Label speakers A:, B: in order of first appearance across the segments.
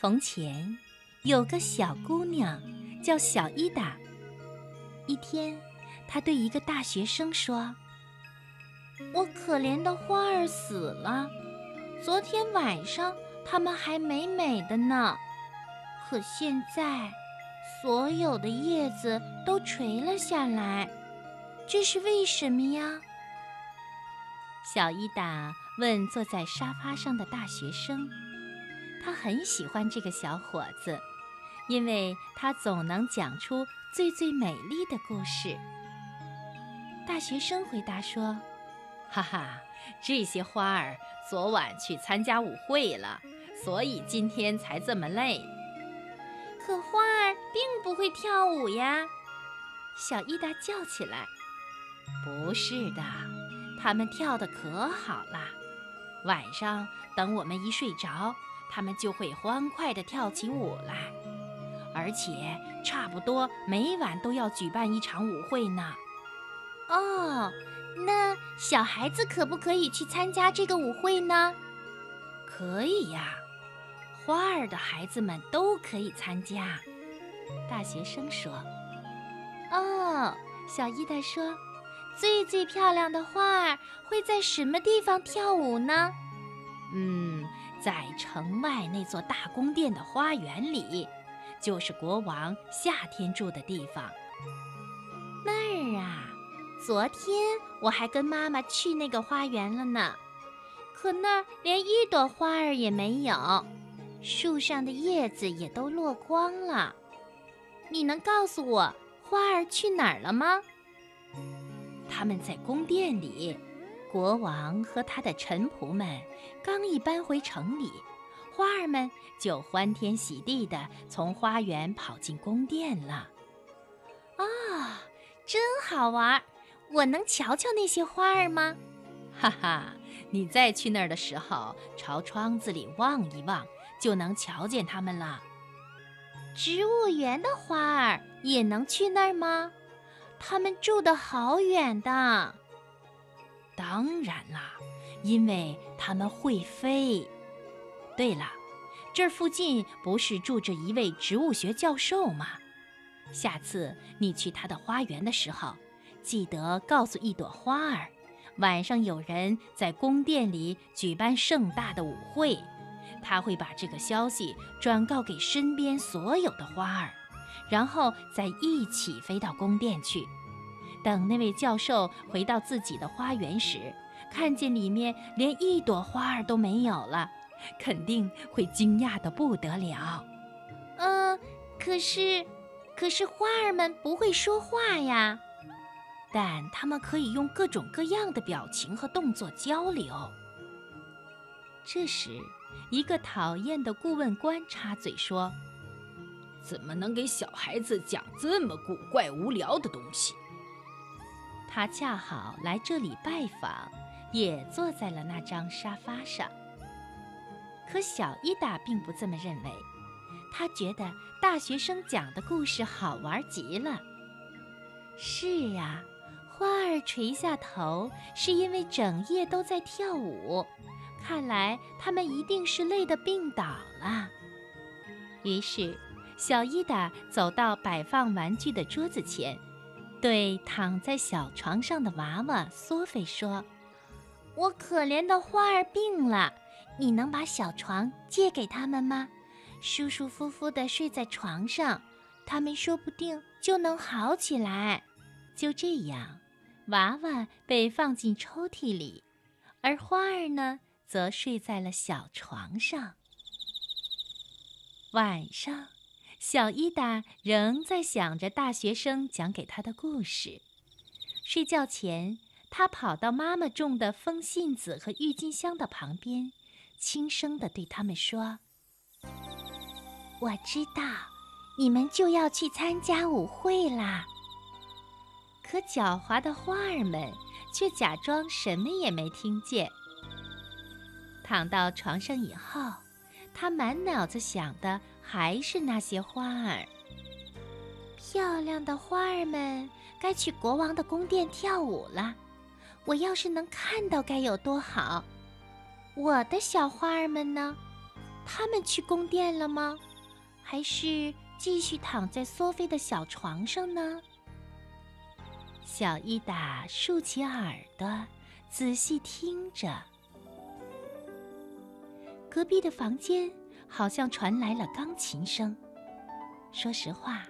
A: 从前，有个小姑娘叫小伊达。一天，她对一个大学生说：“
B: 我可怜的花儿死了，昨天晚上它们还美美的呢，可现在，所有的叶子都垂了下来，这是为什么呀？”
A: 小伊达问坐在沙发上的大学生。他很喜欢这个小伙子，因为他总能讲出最最美丽的故事。大学生回答说：“
C: 哈哈，这些花儿昨晚去参加舞会了，所以今天才这么累。”
B: 可花儿并不会跳舞呀！
A: 小伊达叫起来：“不是的，他们跳得可好啦！晚上等我们一睡着。”他们就会欢快地跳起舞来，而且差不多每晚都要举办一场舞会呢。
B: 哦，那小孩子可不可以去参加这个舞会呢？
A: 可以呀，花儿的孩子们都可以参加。大学生说：“
B: 哦，小伊达说，最最漂亮的花儿会在什么地方跳舞呢？”
A: 嗯。在城外那座大宫殿的花园里，就是国王夏天住的地方。
B: 那儿啊，昨天我还跟妈妈去那个花园了呢。可那儿连一朵花儿也没有，树上的叶子也都落光了。你能告诉我花儿去哪儿了吗？
A: 他们在宫殿里。国王和他的臣仆们刚一搬回城里，花儿们就欢天喜地地从花园跑进宫殿了。
B: 啊，真好玩！我能瞧瞧那些花儿吗？
A: 哈哈，你再去那儿的时候，朝窗子里望一望，就能瞧见它们了。
B: 植物园的花儿也能去那儿吗？它们住得好远的。
A: 当然啦，因为它们会飞。对了，这儿附近不是住着一位植物学教授吗？下次你去他的花园的时候，记得告诉一朵花儿，晚上有人在宫殿里举办盛大的舞会，他会把这个消息转告给身边所有的花儿，然后再一起飞到宫殿去。等那位教授回到自己的花园时，看见里面连一朵花儿都没有了，肯定会惊讶的不得了。
B: 嗯，可是，可是花儿们不会说话呀，
A: 但它们可以用各种各样的表情和动作交流。这时，一个讨厌的顾问官插嘴说：“
C: 怎么能给小孩子讲这么古怪无聊的东西？”
A: 他恰好来这里拜访，也坐在了那张沙发上。可小伊达并不这么认为，他觉得大学生讲的故事好玩极了。是啊，花儿垂下头是因为整夜都在跳舞，看来他们一定是累得病倒了。于是，小伊达走到摆放玩具的桌子前。对躺在小床上的娃娃索菲说：“
B: 我可怜的花儿病了，你能把小床借给他们吗？舒舒服服地睡在床上，他们说不定就能好起来。”
A: 就这样，娃娃被放进抽屉里，而花儿呢，则睡在了小床上。晚上。小伊达仍在想着大学生讲给他的故事。睡觉前，他跑到妈妈种的风信子和郁金香的旁边，轻声地对他们说：“
B: 我知道，你们就要去参加舞会啦。”
A: 可狡猾的花儿们却假装什么也没听见。躺到床上以后，他满脑子想的。还是那些花儿，
B: 漂亮的花儿们该去国王的宫殿跳舞了。我要是能看到，该有多好！我的小花儿们呢？他们去宫殿了吗？还是继续躺在苏菲的小床上呢？
A: 小伊达竖起耳朵，仔细听着。隔壁的房间好像传来了钢琴声。说实话，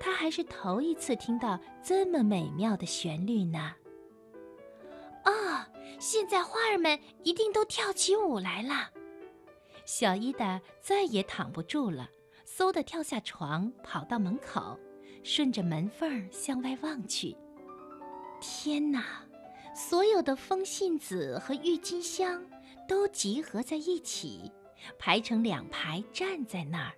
A: 他还是头一次听到这么美妙的旋律呢。
B: 啊，现在花儿们一定都跳起舞来了。
A: 小伊达再也躺不住了，嗖的跳下床，跑到门口，顺着门缝向外望去。天哪！所有的风信子和郁金香都集合在一起，排成两排站在那儿。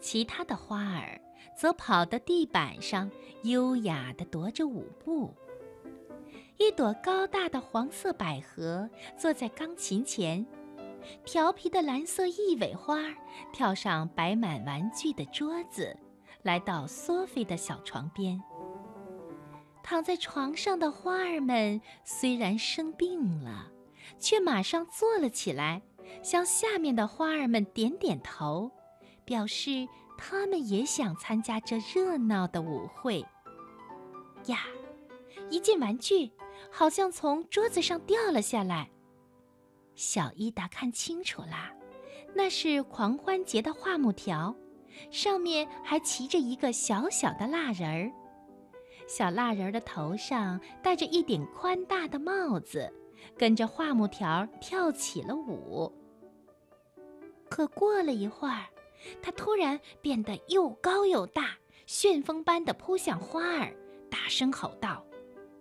A: 其他的花儿则跑到地板上，优雅地踱着舞步。一朵高大的黄色百合坐在钢琴前，调皮的蓝色一尾花跳上摆满玩具的桌子，来到索菲的小床边。躺在床上的花儿们虽然生病了，却马上坐了起来，向下面的花儿们点点头。表示他们也想参加这热闹的舞会。呀，一件玩具好像从桌子上掉了下来。小伊达看清楚啦，那是狂欢节的画木条，上面还骑着一个小小的蜡人儿。小蜡人的头上戴着一顶宽大的帽子，跟着画木条跳起了舞。可过了一会儿，他突然变得又高又大，旋风般的扑向花儿，大声吼道：“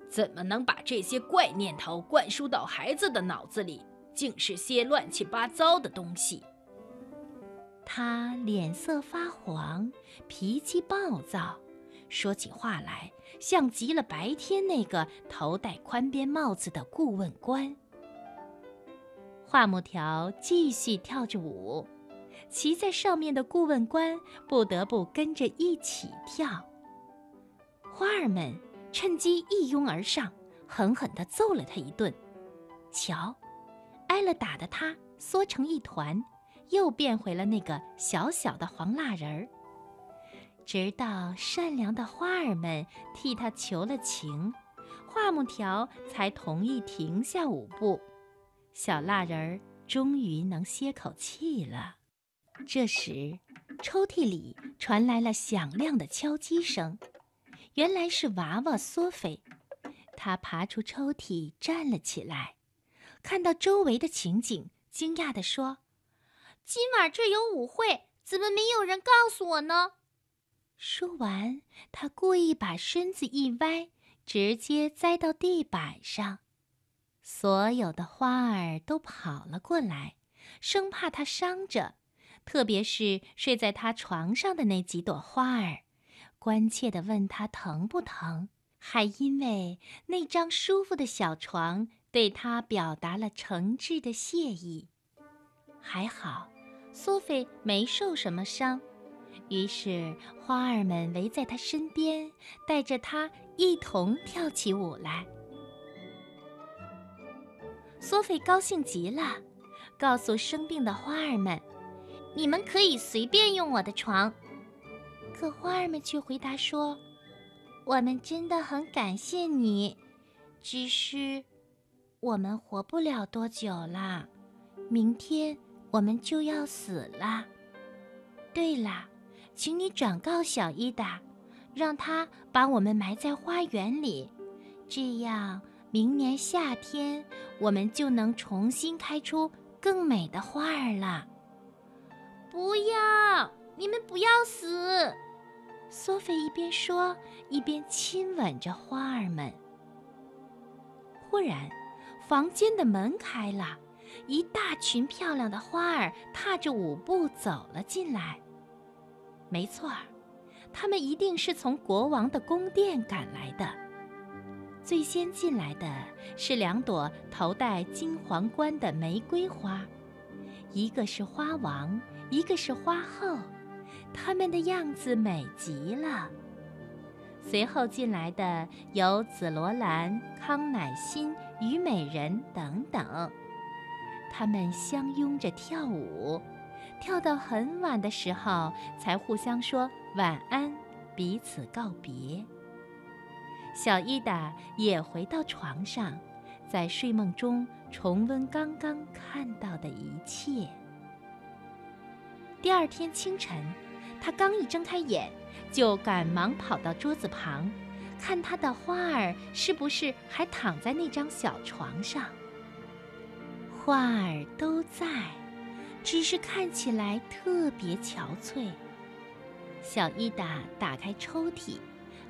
C: 怎么能把这些怪念头灌输到孩子的脑子里？竟是些乱七八糟的东西！”
A: 他脸色发黄，脾气暴躁，说起话来像极了白天那个头戴宽边帽子的顾问官。画木条继续跳着舞。骑在上面的顾问官不得不跟着一起跳。花儿们趁机一拥而上，狠狠地揍了他一顿。瞧，挨了打的他缩成一团，又变回了那个小小的黄蜡人儿。直到善良的花儿们替他求了情，画木条才同意停下舞步。小蜡人儿终于能歇口气了。这时，抽屉里传来了响亮的敲击声，原来是娃娃索菲。他爬出抽屉，站了起来，看到周围的情景，惊讶地说：“
B: 今晚这有舞会，怎么没有人告诉我呢？”
A: 说完，他故意把身子一歪，直接栽到地板上。所有的花儿都跑了过来，生怕他伤着。特别是睡在他床上的那几朵花儿，关切地问他疼不疼，还因为那张舒服的小床对他表达了诚挚的谢意。还好，苏菲没受什么伤，于是花儿们围在他身边，带着他一同跳起舞来。索菲高兴极了，告诉生病的花儿们。
B: 你们可以随便用我的床，
A: 可花儿们却回答说：“
B: 我们真的很感谢你，只是我们活不了多久了，明天我们就要死了。
A: 对了，请你转告小伊达，让他把我们埋在花园里，这样明年夏天我们就能重新开出更美的花儿了。”
B: 不要！你们不要死！
A: 索菲一边说，一边亲吻着花儿们。忽然，房间的门开了，一大群漂亮的花儿踏着舞步走了进来。没错儿，他们一定是从国王的宫殿赶来的。最先进来的是两朵头戴金皇冠的玫瑰花，一个是花王。一个是花后，他们的样子美极了。随后进来的有紫罗兰、康乃馨、虞美人等等，他们相拥着跳舞，跳到很晚的时候才互相说晚安，彼此告别。小伊达也回到床上，在睡梦中重温刚刚看到的一切。第二天清晨，他刚一睁开眼，就赶忙跑到桌子旁，看他的花儿是不是还躺在那张小床上。花儿都在，只是看起来特别憔悴。小伊达打开抽屉，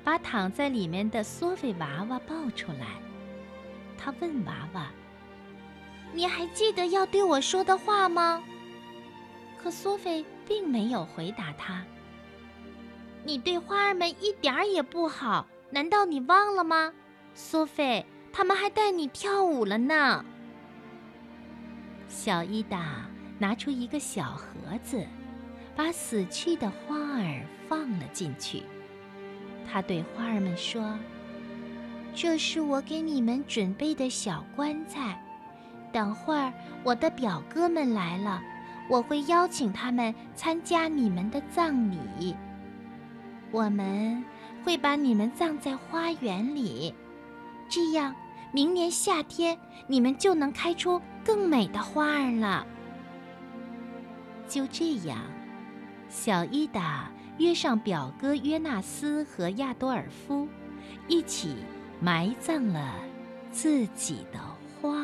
A: 把躺在里面的索菲娃娃抱出来。他问娃娃：“
B: 你还记得要对我说的话吗？”
A: 可索菲并没有回答他。
B: 你对花儿们一点儿也不好，难道你忘了吗？索菲，他们还带你跳舞了呢。
A: 小伊达拿出一个小盒子，把死去的花儿放了进去。他对花儿们说：“
B: 这是我给你们准备的小棺材，等会儿我的表哥们来了。”我会邀请他们参加你们的葬礼。我们会把你们葬在花园里，这样明年夏天你们就能开出更美的花儿了。
A: 就这样，小伊达约上表哥约纳斯和亚多尔夫，一起埋葬了自己的花。